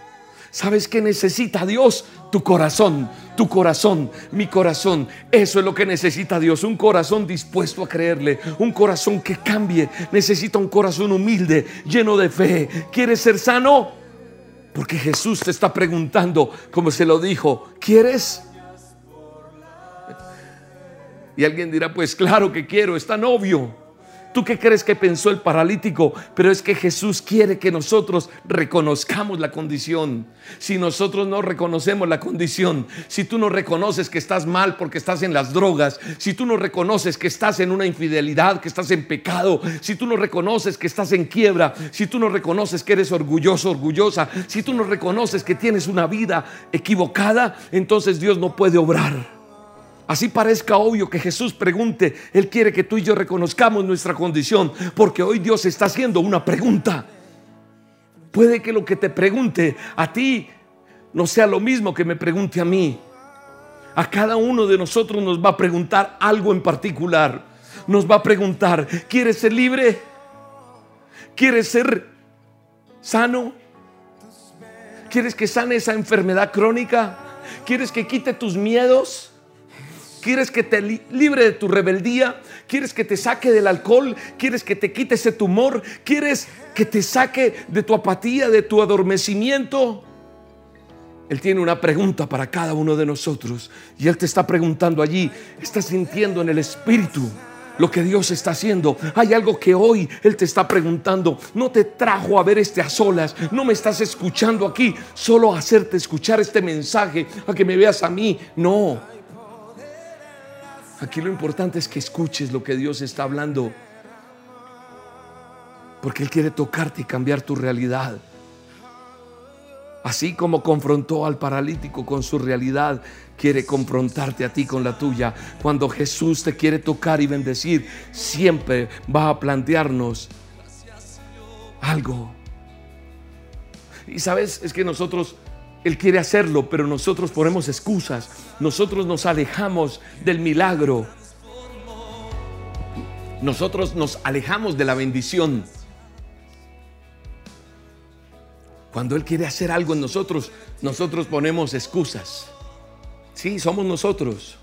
Speaker 1: ¿Sabes qué necesita Dios? Tu corazón, tu corazón, mi corazón. Eso es lo que necesita Dios. Un corazón dispuesto a creerle. Un corazón que cambie. Necesita un corazón humilde, lleno de fe. ¿Quieres ser sano? Porque Jesús te está preguntando, como se lo dijo, ¿quieres? Y alguien dirá, pues claro que quiero, es tan obvio. ¿Tú qué crees que pensó el paralítico? Pero es que Jesús quiere que nosotros reconozcamos la condición. Si nosotros no reconocemos la condición, si tú no reconoces que estás mal porque estás en las drogas, si tú no reconoces que estás en una infidelidad, que estás en pecado, si tú no reconoces que estás en quiebra, si tú no reconoces que eres orgulloso, orgullosa, si tú no reconoces que tienes una vida equivocada, entonces Dios no puede obrar. Así parezca obvio que Jesús pregunte, Él quiere que tú y yo reconozcamos nuestra condición, porque hoy Dios está haciendo una pregunta. Puede que lo que te pregunte a ti no sea lo mismo que me pregunte a mí. A cada uno de nosotros nos va a preguntar algo en particular. Nos va a preguntar, ¿quieres ser libre? ¿Quieres ser sano? ¿Quieres que sane esa enfermedad crónica? ¿Quieres que quite tus miedos? ¿Quieres que te libre de tu rebeldía? ¿Quieres que te saque del alcohol? ¿Quieres que te quite ese tumor? ¿Quieres que te saque de tu apatía, de tu adormecimiento? Él tiene una pregunta para cada uno de nosotros. Y Él te está preguntando allí, estás sintiendo en el Espíritu lo que Dios está haciendo. Hay algo que hoy Él te está preguntando. No te trajo a ver este a solas. No me estás escuchando aquí solo a hacerte escuchar este mensaje, a que me veas a mí. No. Aquí lo importante es que escuches lo que Dios está hablando. Porque Él quiere tocarte y cambiar tu realidad. Así como confrontó al paralítico con su realidad, quiere confrontarte a ti con la tuya. Cuando Jesús te quiere tocar y bendecir, siempre va a plantearnos algo. Y sabes, es que nosotros, Él quiere hacerlo, pero nosotros ponemos excusas. Nosotros nos alejamos del milagro. Nosotros nos alejamos de la bendición. Cuando Él quiere hacer algo en nosotros, nosotros ponemos excusas. Sí, somos nosotros.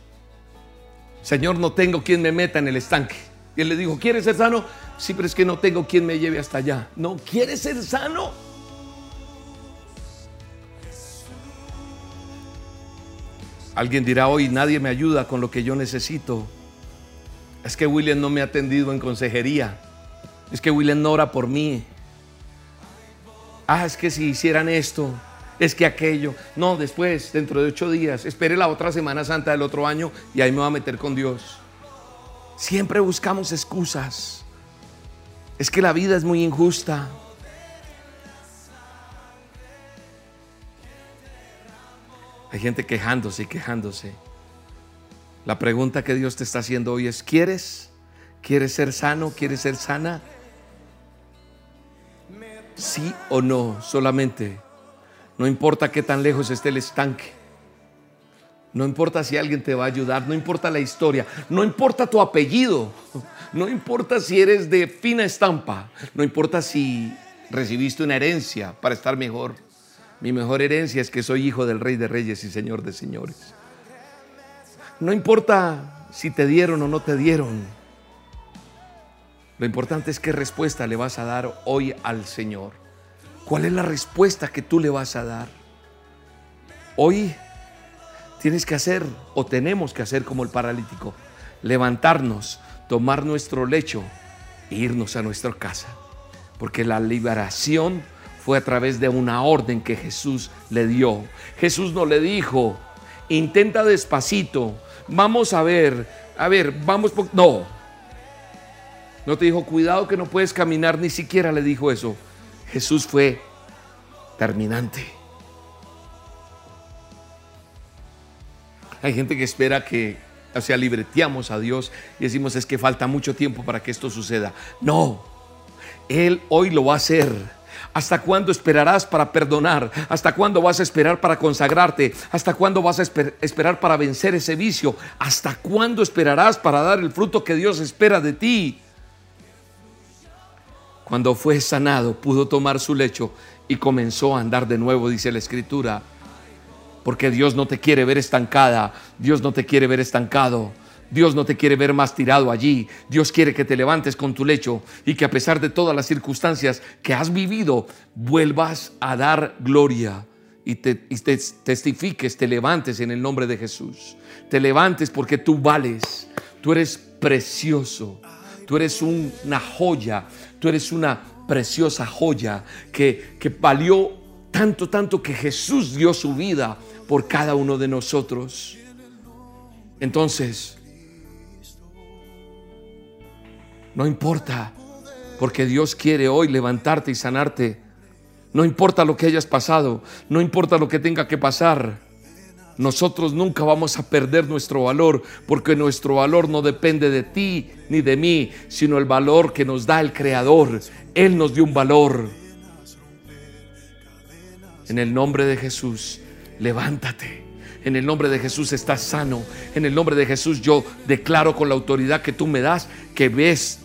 Speaker 1: Señor, no tengo quien me meta en el estanque. Y Él le dijo, ¿quieres ser sano? Sí, pero es que no tengo quien me lleve hasta allá. No, ¿quieres ser sano? Alguien dirá hoy, nadie me ayuda con lo que yo necesito. Es que William no me ha atendido en consejería. Es que William no ora por mí ah, es que si hicieran esto, es que aquello. No, después, dentro de ocho días, espere la otra Semana Santa del otro año y ahí me voy a meter con Dios. Siempre buscamos excusas. Es que la vida es muy injusta. Hay gente quejándose y quejándose. La pregunta que Dios te está haciendo hoy es, ¿quieres? ¿Quieres ser sano? ¿Quieres ser sana? sí o no solamente. No importa qué tan lejos esté el estanque. No importa si alguien te va a ayudar, no importa la historia, no importa tu apellido, no importa si eres de fina estampa, no importa si recibiste una herencia para estar mejor. Mi mejor herencia es que soy hijo del Rey de Reyes y Señor de Señores. No importa si te dieron o no te dieron. Lo importante es qué respuesta le vas a dar hoy al Señor. ¿Cuál es la respuesta que tú le vas a dar? Hoy tienes que hacer o tenemos que hacer como el paralítico, levantarnos, tomar nuestro lecho e irnos a nuestra casa. Porque la liberación fue a través de una orden que Jesús le dio. Jesús no le dijo, intenta despacito, vamos a ver, a ver, vamos, no, no te dijo, cuidado que no puedes caminar, ni siquiera le dijo eso. Jesús fue terminante. Hay gente que espera que, sea, libreteamos a Dios y decimos es que falta mucho tiempo para que esto suceda. No, Él hoy lo va a hacer. ¿Hasta cuándo esperarás para perdonar? ¿Hasta cuándo vas a esperar para consagrarte? ¿Hasta cuándo vas a esperar para vencer ese vicio? ¿Hasta cuándo esperarás para dar el fruto que Dios espera de ti? Cuando fue sanado, pudo tomar su lecho y comenzó a andar de nuevo, dice la escritura. Porque Dios no te quiere ver estancada, Dios no te quiere ver estancado. Dios no te quiere ver más tirado allí. Dios quiere que te levantes con tu lecho y que a pesar de todas las circunstancias que has vivido, vuelvas a dar gloria y te, te, testifiques, te levantes en el nombre de Jesús. Te levantes porque tú vales, tú eres precioso, tú eres una joya, Tú eres una preciosa joya que, que valió tanto, tanto que Jesús dio su vida por cada uno de nosotros. Entonces, no importa, porque Dios quiere hoy levantarte y sanarte. No importa lo que hayas pasado, no importa lo que tenga que pasar nosotros nunca vamos a perder nuestro valor, porque nuestro valor no depende de ti ni de mí, sino el valor que nos da el Creador. Él nos dio un valor. En el nombre de Jesús, levántate. En el nombre de Jesús estás sano. En el nombre de Jesús yo declaro con la autoridad que tú me das que ves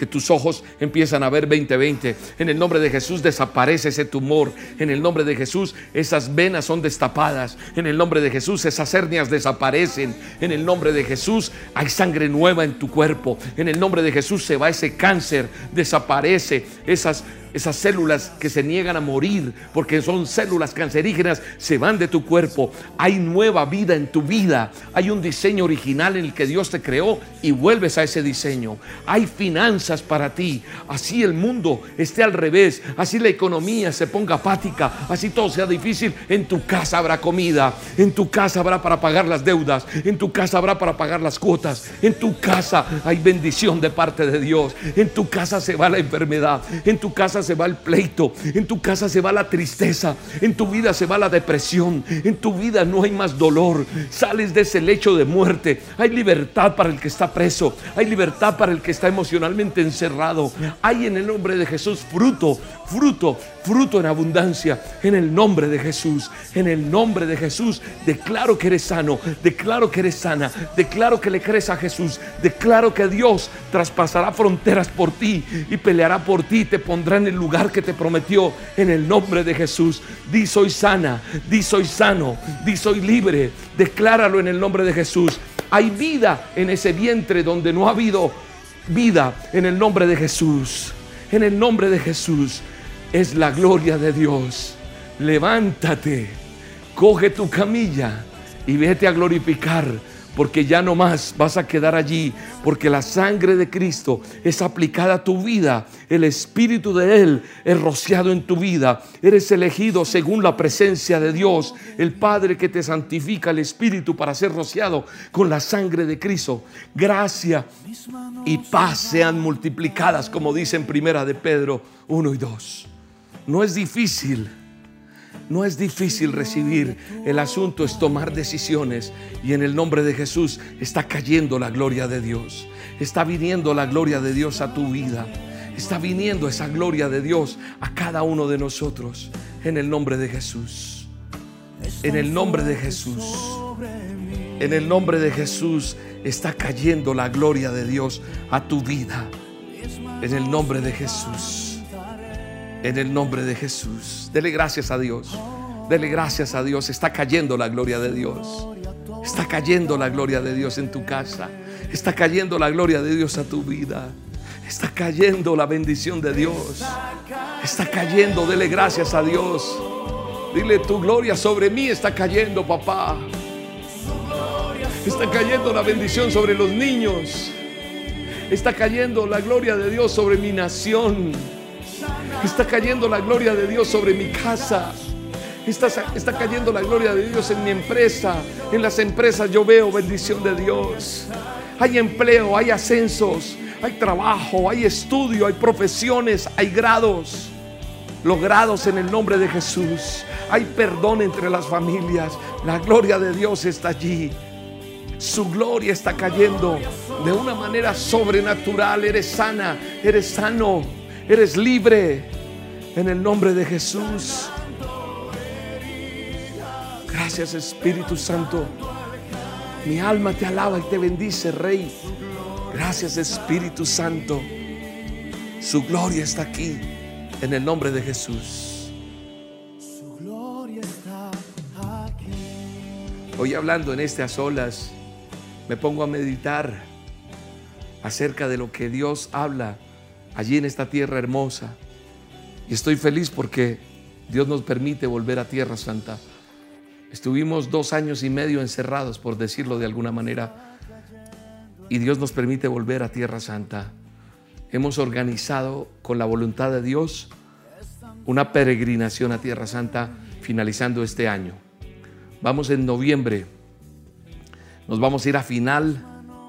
Speaker 1: que tus ojos empiezan a ver 2020. En el nombre de Jesús desaparece ese tumor. En el nombre de Jesús esas venas son destapadas. En el nombre de Jesús esas hernias desaparecen. En el nombre de Jesús hay sangre nueva en tu cuerpo. En el nombre de Jesús se va ese cáncer, desaparece esas esas células que se niegan a morir porque son células cancerígenas, se van de tu cuerpo. Hay nueva vida en tu vida. Hay un diseño original en el que Dios te creó y vuelves a ese diseño. Hay finanzas para ti. Así el mundo esté al revés. Así la economía se ponga apática. Así todo sea difícil. En tu casa habrá comida. En tu casa habrá para pagar las deudas. En tu casa habrá para pagar las cuotas. En tu casa hay bendición de parte de Dios. En tu casa se va la enfermedad. En tu casa casa se va el pleito, en tu casa se va la tristeza, en tu vida se va la depresión, en tu vida no hay más dolor. Sales de ese lecho de muerte. Hay libertad para el que está preso, hay libertad para el que está emocionalmente encerrado. Hay en el nombre de Jesús fruto, fruto, fruto en abundancia. En el nombre de Jesús, en el nombre de Jesús, declaro que eres sano, declaro que eres sana, declaro que le crees a Jesús, declaro que Dios traspasará fronteras por ti y peleará por ti, te pondrá en el lugar que te prometió en el nombre de Jesús. Di soy sana, di soy sano, di soy libre. Decláralo en el nombre de Jesús. Hay vida en ese vientre donde no ha habido vida en el nombre de Jesús. En el nombre de Jesús es la gloria de Dios. Levántate, coge tu camilla y vete a glorificar porque ya no más vas a quedar allí, porque la sangre de Cristo es aplicada a tu vida, el Espíritu de Él es rociado en tu vida, eres elegido según la presencia de Dios, el Padre que te santifica el Espíritu para ser rociado con la sangre de Cristo. Gracia y paz sean multiplicadas, como dice en primera de Pedro 1 y 2. No es difícil. No es difícil recibir, el asunto es tomar decisiones y en el nombre de Jesús está cayendo la gloria de Dios. Está viniendo la gloria de Dios a tu vida. Está viniendo esa gloria de Dios a cada uno de nosotros en el nombre de Jesús. En el nombre de Jesús. En el nombre de Jesús está cayendo la gloria de Dios a tu vida. En el nombre de Jesús. En el nombre de Jesús. Dele gracias a Dios. Dele gracias a Dios. Está cayendo la gloria de Dios. Está cayendo la gloria de Dios en tu casa. Está cayendo la gloria de Dios a tu vida. Está cayendo la bendición de Dios. Está cayendo. Dele gracias a Dios. Dile tu gloria sobre mí está cayendo, papá. Está cayendo la bendición sobre los niños. Está cayendo la gloria de Dios sobre mi nación. Está cayendo la gloria de Dios sobre mi casa. Está, está, cayendo la gloria de Dios en mi empresa. En las empresas yo veo bendición de Dios. Hay empleo, hay ascensos, hay trabajo, hay estudio, hay profesiones, hay grados logrados en el nombre de Jesús. Hay perdón entre las familias. La gloria de Dios está allí. Su gloria está cayendo de una manera sobrenatural. Eres sana, eres sano. Eres libre en el nombre de Jesús. Gracias Espíritu Santo. Mi alma te alaba y te bendice, Rey. Gracias Espíritu Santo. Su gloria está aquí en el nombre de Jesús. Su gloria está aquí. Hoy hablando en a solas, me pongo a meditar acerca de lo que Dios habla allí en esta tierra hermosa. Y estoy feliz porque Dios nos permite volver a Tierra Santa. Estuvimos dos años y medio encerrados, por decirlo de alguna manera, y Dios nos permite volver a Tierra Santa. Hemos organizado con la voluntad de Dios una peregrinación a Tierra Santa finalizando este año. Vamos en noviembre, nos vamos a ir a final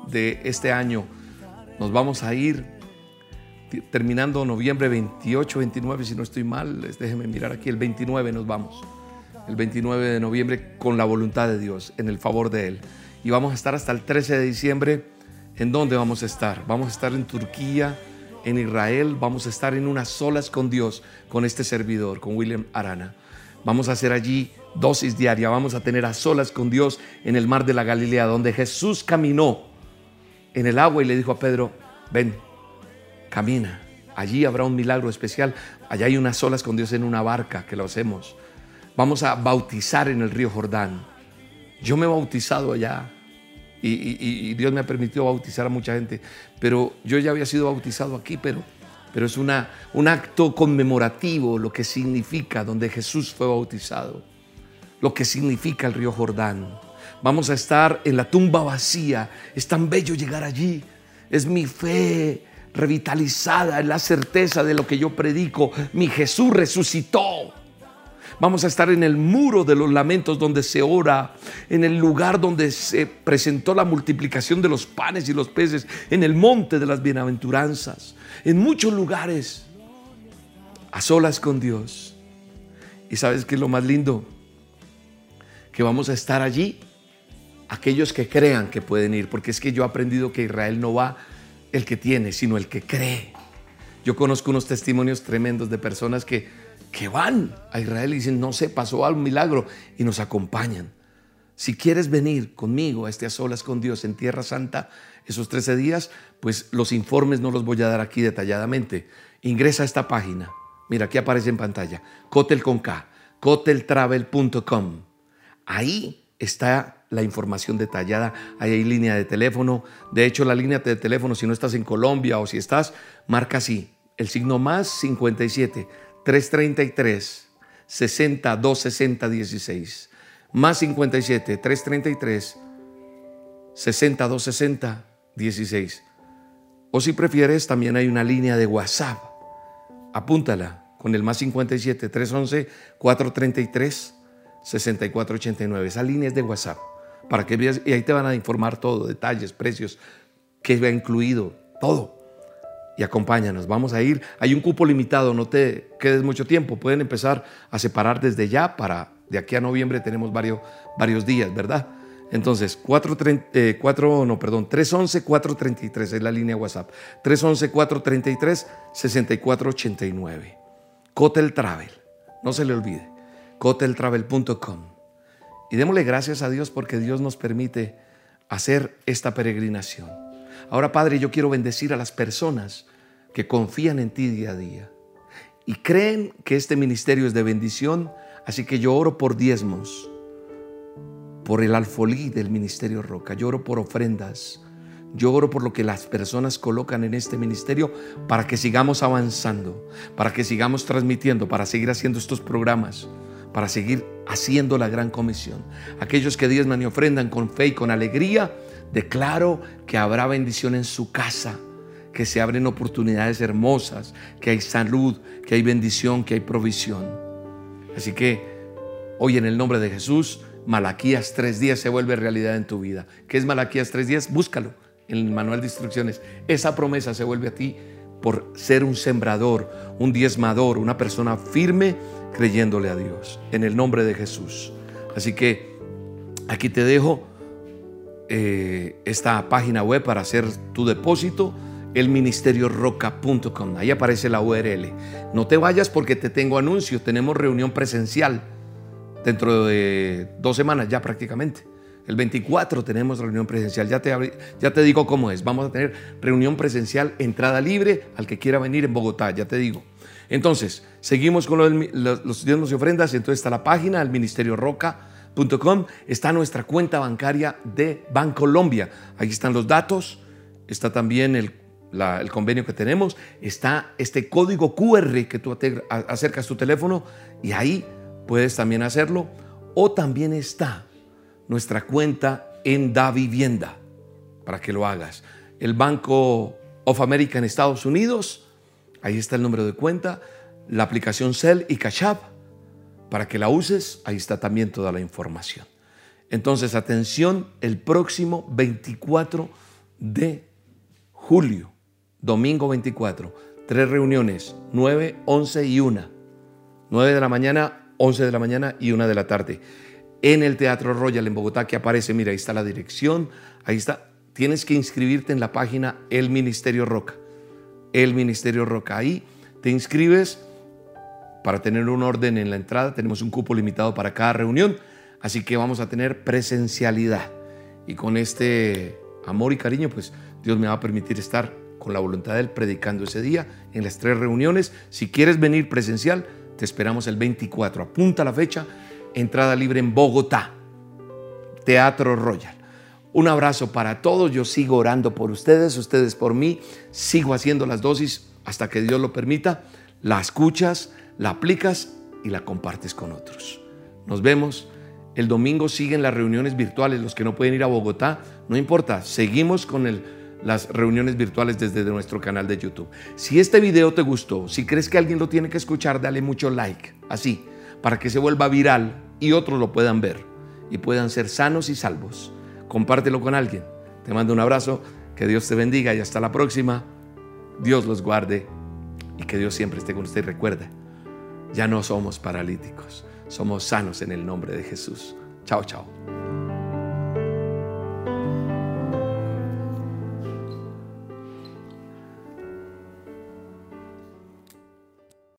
Speaker 1: de este año, nos vamos a ir terminando noviembre 28, 29, si no estoy mal, déjenme mirar aquí, el 29 nos vamos. El 29 de noviembre con la voluntad de Dios, en el favor de Él. Y vamos a estar hasta el 13 de diciembre. ¿En dónde vamos a estar? Vamos a estar en Turquía, en Israel, vamos a estar en unas solas con Dios, con este servidor, con William Arana. Vamos a hacer allí dosis diaria, vamos a tener a solas con Dios en el mar de la Galilea, donde Jesús caminó en el agua y le dijo a Pedro, ven, camina. Allí habrá un milagro especial. Allá hay unas olas con Dios en una barca que lo hacemos. Vamos a bautizar en el río Jordán. Yo me he bautizado allá y, Dios me ha permitido bautizar a mucha gente, pero yo ya había sido bautizado aquí, pero, pero es una, un acto conmemorativo, lo que significa donde Jesús fue bautizado, lo que significa el río Jordán. Vamos a estar en la tumba vacía. Es tan bello llegar allí. Es mi fe revitalizada en la certeza de lo que yo predico. Mi Jesús resucitó. Vamos a estar en el muro de los lamentos donde se ora, en el lugar donde se presentó la multiplicación de los panes y los peces, en el monte de las bienaventuranzas, en muchos lugares. a solas con Dios. ¿Y sabes qué es lo más lindo? Que vamos a estar allí aquellos que crean que pueden ir, porque es que yo he aprendido que Israel no va el que tiene, sino el que cree. Yo conozco unos testimonios tremendos de personas que, que van a Israel y dicen, no sé, pasó algo, milagro, y nos acompañan. Si quieres venir conmigo a este a solas con Dios en Tierra Santa esos 13 días, pues los informes no los voy a dar aquí detalladamente. Ingresa a esta página. Mira, aquí aparece en pantalla. Cotel con K. Coteltravel.com. Ahí está la información detallada. Ahí hay línea de teléfono. De hecho, la línea de teléfono, si no estás en Colombia o si estás, marca así. El signo más 57 333 60 260 16 más 57 333 60 260 16. O si prefieres, también hay una línea de WhatsApp. Apúntala con el más 57 311 433 6489. Esa línea es de WhatsApp. Para que veas, y ahí te van a informar todo, detalles, precios, qué va incluido, todo. Y acompáñanos, vamos a ir. Hay un cupo limitado, no te quedes mucho tiempo. Pueden empezar a separar desde ya para de aquí a noviembre tenemos varios, varios días, ¿verdad? Entonces, 4, eh, no, perdón, 311-433 es la línea WhatsApp. 311-433-6489. Cotel Travel, no se le olvide. Coteltravel.com. Y démosle gracias a Dios porque Dios nos permite hacer esta peregrinación. Ahora, Padre, yo quiero bendecir a las personas que confían en ti día a día y creen que este ministerio es de bendición Así que yo oro por diezmos, por el alfolí del Ministerio Roca, yo oro por ofrendas, yo oro por lo que las personas colocan en este ministerio para que sigamos avanzando, para que sigamos transmitiendo, para seguir haciendo estos programas, para seguir haciendo la gran comisión. Aquellos que diezman y ofrendan con fe y con alegría, declaro que habrá bendición en su casa, que se abren oportunidades hermosas, que hay salud, que hay bendición, que hay provisión. Así que hoy en el nombre de Jesús, Malaquías tres días se vuelve realidad en tu vida. ¿Qué es Malaquías tres días? Búscalo en el manual de instrucciones. Esa promesa se vuelve a ti por ser un sembrador, un diezmador, una persona firme creyéndole a Dios. En el nombre de Jesús. Así que aquí te dejo eh, esta página web para hacer tu depósito elministerioroca.com. Ahí aparece la URL. No te vayas porque te tengo anuncio. Tenemos reunión presencial dentro de dos semanas ya prácticamente. El 24 tenemos reunión presencial. Ya te, ya te digo cómo es. Vamos a tener reunión presencial, entrada libre al que quiera venir en Bogotá. Ya te digo. Entonces, seguimos con los, los y ofrendas. Entonces está la página, elministerioroca.com. Está nuestra cuenta bancaria de Bancolombia. Ahí están los datos. Está también el el convenio que tenemos, está este código QR que tú acercas tu teléfono y ahí puedes también hacerlo. O también está nuestra cuenta en Da Vivienda para que lo hagas. El Banco of America en Estados Unidos, ahí está el número de cuenta, la aplicación Cell y Cash App para que la uses, ahí está también toda la información. Entonces, atención, el próximo 24 de julio domingo 24, tres reuniones, 9, 11 y 1. 9 de la mañana, 11 de la mañana y 1 de la tarde. En el Teatro Royal en Bogotá, que aparece, mira, ahí está la dirección, ahí está. Tienes que inscribirte en la página El Ministerio Roca. El Ministerio Roca. Te inscribes para tener un orden en la entrada. Tenemos un cupo limitado para cada reunión, así que vamos a tener presencialidad. Y con este amor y cariño, pues Dios me va a permitir estar con la voluntad de Él predicando ese día en las tres reuniones. Si quieres venir presencial, te esperamos el 24. Apunta la fecha, entrada libre en Bogotá, Teatro Royal. Un abrazo para todos, yo sigo orando por ustedes, ustedes por mí, sigo haciendo las dosis hasta que Dios lo permita, la escuchas, la aplicas y la compartes con otros. Nos vemos. El domingo siguen las reuniones virtuales, los que no pueden ir a Bogotá, no importa, seguimos con las reuniones virtuales desde nuestro canal de YouTube. Si este video te gustó, si crees que alguien lo tiene que escuchar, dale mucho like, así, para que se vuelva viral y otros lo puedan ver y puedan ser sanos y salvos. Compártelo con alguien. Te mando un abrazo, que Dios te bendiga y hasta la próxima. Dios los guarde y que Dios siempre esté con usted. Recuerda, ya no somos paralíticos, somos sanos en el nombre de Jesús. Chao, chao.